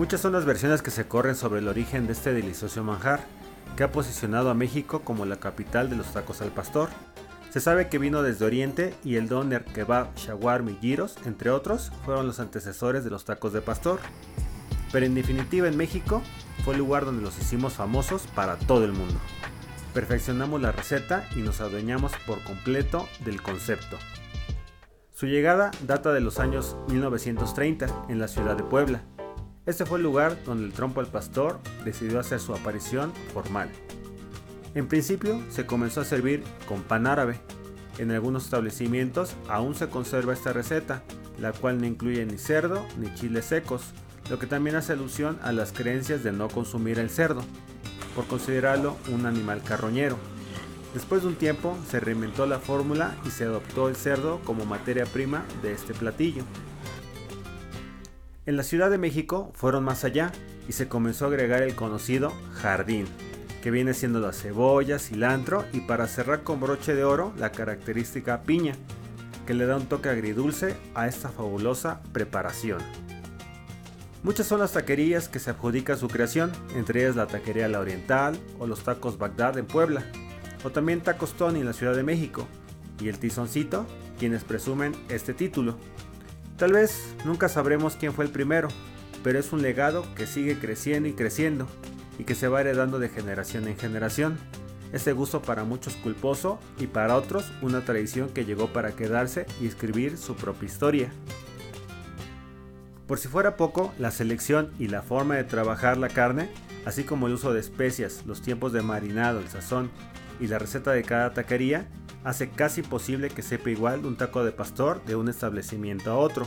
Muchas son las versiones que se corren sobre el origen de este delicioso manjar, que ha posicionado a México como la capital de los tacos al pastor. Se sabe que vino desde Oriente y el doner, kebab, shawarma y gyros, entre otros, fueron los antecesores de los tacos de pastor. Pero en definitiva en México fue el lugar donde los hicimos famosos para todo el mundo. Perfeccionamos la receta y nos adueñamos por completo del concepto. Su llegada data de los años 1930 en la ciudad de Puebla. Este fue el lugar donde el trompo al pastor decidió hacer su aparición formal. En principio se comenzó a servir con pan árabe. En algunos establecimientos aún se conserva esta receta, la cual no incluye ni cerdo ni chiles secos, lo que también hace alusión a las creencias de no consumir el cerdo, por considerarlo un animal carroñero. Después de un tiempo se reinventó la fórmula y se adoptó el cerdo como materia prima de este platillo. En la Ciudad de México fueron más allá y se comenzó a agregar el conocido jardín, que viene siendo la cebolla, cilantro y para cerrar con broche de oro la característica piña, que le da un toque agridulce a esta fabulosa preparación. Muchas son las taquerías que se adjudica su creación, entre ellas la taquería La Oriental o los tacos Bagdad en Puebla, o también Tacos Tony en la Ciudad de México, y el Tizoncito, quienes presumen este título. Tal vez nunca sabremos quién fue el primero, pero es un legado que sigue creciendo y creciendo, y que se va heredando de generación en generación. Este gusto para muchos culposo y para otros una tradición que llegó para quedarse y escribir su propia historia. Por si fuera poco, la selección y la forma de trabajar la carne, así como el uso de especias, los tiempos de marinado, el sazón y la receta de cada taquería, hace casi posible que sepa igual un taco de pastor de un establecimiento a otro.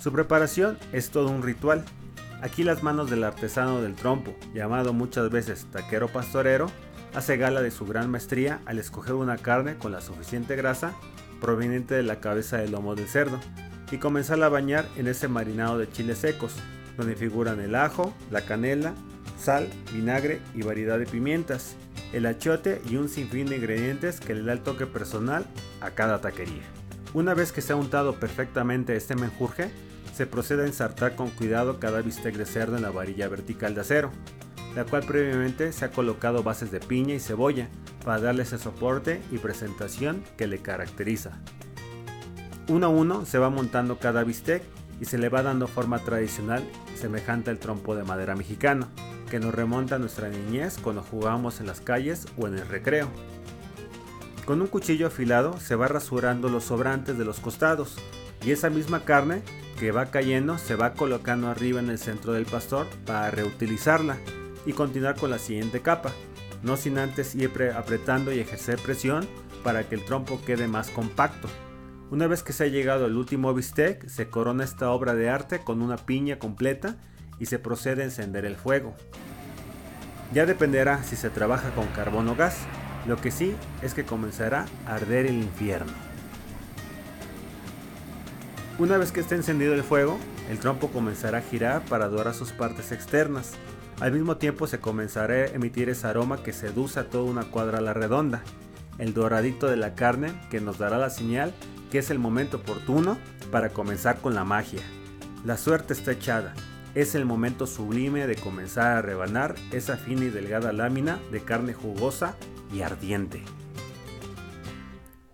Su preparación es todo un ritual. Aquí las manos del artesano del trompo, llamado muchas veces taquero pastorero, hace gala de su gran maestría al escoger una carne con la suficiente grasa proveniente de la cabeza del lomo del cerdo, y comenzar a bañar en ese marinado de chiles secos, donde figuran el ajo, la canela, sal, vinagre y variedad de pimientas, el achiote y un sinfín de ingredientes que le da el toque personal a cada taquería. Una vez que se ha untado perfectamente este menjurje, se procede a ensartar con cuidado cada bistec de cerdo en la varilla vertical de acero, la cual previamente se ha colocado bases de piña y cebolla para darle ese soporte y presentación que le caracteriza. Uno a uno se va montando cada bistec y se le va dando forma tradicional semejante al trompo de madera mexicano, que nos remonta a nuestra niñez cuando jugábamos en las calles o en el recreo. Con un cuchillo afilado se va rasurando los sobrantes de los costados y esa misma carne que va cayendo se va colocando arriba en el centro del pastor para reutilizarla y continuar con la siguiente capa, no sin antes ir apretando y ejercer presión para que el trompo quede más compacto. Una vez que se ha llegado al último bistec, se corona esta obra de arte con una piña completa y se procede a encender el fuego. Ya dependerá si se trabaja con carbón o gas, lo que sí es que comenzará a arder el infierno. Una vez que esté encendido el fuego, el trompo comenzará a girar para dorar sus partes externas. Al mismo tiempo se comenzará a emitir ese aroma que seduce a toda una cuadra a la redonda, el doradito de la carne que nos dará la señal que es el momento oportuno para comenzar con la magia. La suerte está echada. Es el momento sublime de comenzar a rebanar esa fina y delgada lámina de carne jugosa y ardiente.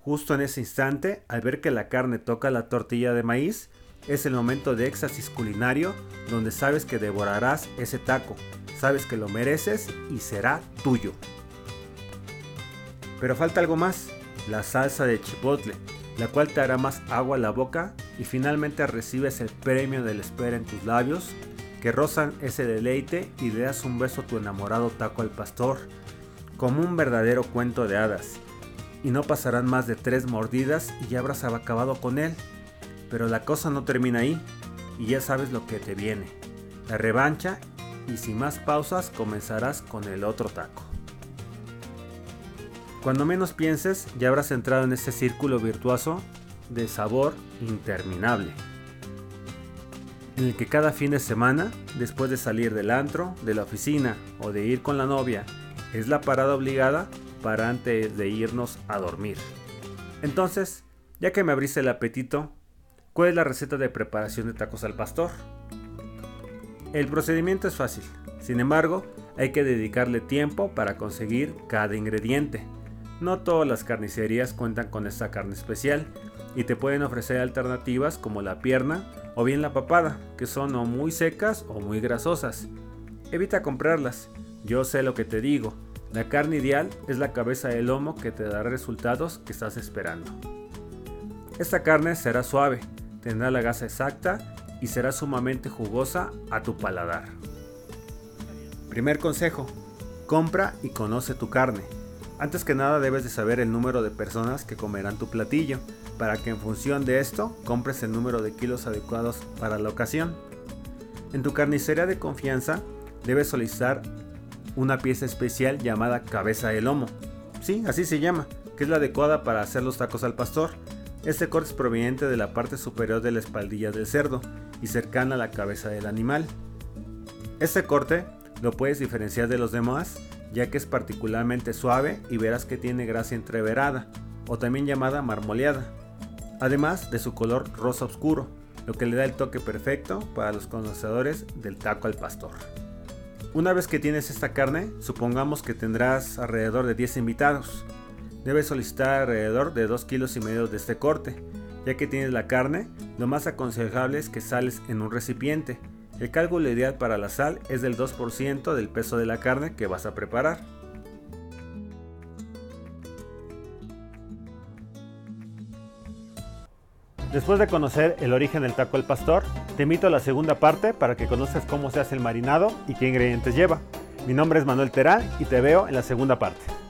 Justo en ese instante, al ver que la carne toca la tortilla de maíz, es el momento de éxtasis culinario donde sabes que devorarás ese taco, sabes que lo mereces y será tuyo. Pero falta algo más, la salsa de chipotle, la cual te hará más agua a la boca y finalmente recibes el premio de la espera en tus labios, que rozan ese deleite y le das un beso a tu enamorado taco al pastor, como un verdadero cuento de hadas. Y no pasarán más de tres mordidas y ya habrás acabado con él. Pero la cosa no termina ahí, y ya sabes lo que te viene. La revancha, y sin más pausas comenzarás con el otro taco. Cuando menos pienses, ya habrás entrado en ese círculo virtuoso de sabor interminable, en el que cada fin de semana, después de salir del antro, de la oficina o de ir con la novia, es la parada obligada para antes de irnos a dormir. Entonces, ya que me abriste el apetito, ¿cuál es la receta de preparación de tacos al pastor? El procedimiento es fácil, sin embargo, hay que dedicarle tiempo para conseguir cada ingrediente. No todas las carnicerías cuentan con esta carne especial y te pueden ofrecer alternativas como la pierna o bien la papada, que son o muy secas o muy grasosas. Evita comprarlas, yo sé lo que te digo, la carne ideal es la cabeza de lomo que te dará resultados que estás esperando. Esta carne será suave, tendrá la gasa exacta y será sumamente jugosa a tu paladar. Primer consejo, compra y conoce tu carne. Antes que nada debes de saber el número de personas que comerán tu platillo, para que en función de esto compres el número de kilos adecuados para la ocasión. En tu carnicería de confianza debes solicitar una pieza especial llamada cabeza de lomo. Sí, así se llama, que es la adecuada para hacer los tacos al pastor. Este corte es proveniente de la parte superior de la espaldilla del cerdo y cercana a la cabeza del animal. Este corte lo puedes diferenciar de los demás ya que es particularmente suave y verás que tiene grasa entreverada, o también llamada marmoleada, además de su color rosa oscuro, lo que le da el toque perfecto para los conocedores del taco al pastor. Una vez que tienes esta carne, supongamos que tendrás alrededor de 10 invitados. Debes solicitar alrededor de 2 kilos y medio de este corte. Ya que tienes la carne, lo más aconsejable es que sales en un recipiente. El cálculo ideal para la sal es del 2% del peso de la carne que vas a preparar. Después de conocer el origen del taco al pastor, te invito a la segunda parte para que conozcas cómo se hace el marinado y qué ingredientes lleva. Mi nombre es Manuel Terán y te veo en la segunda parte.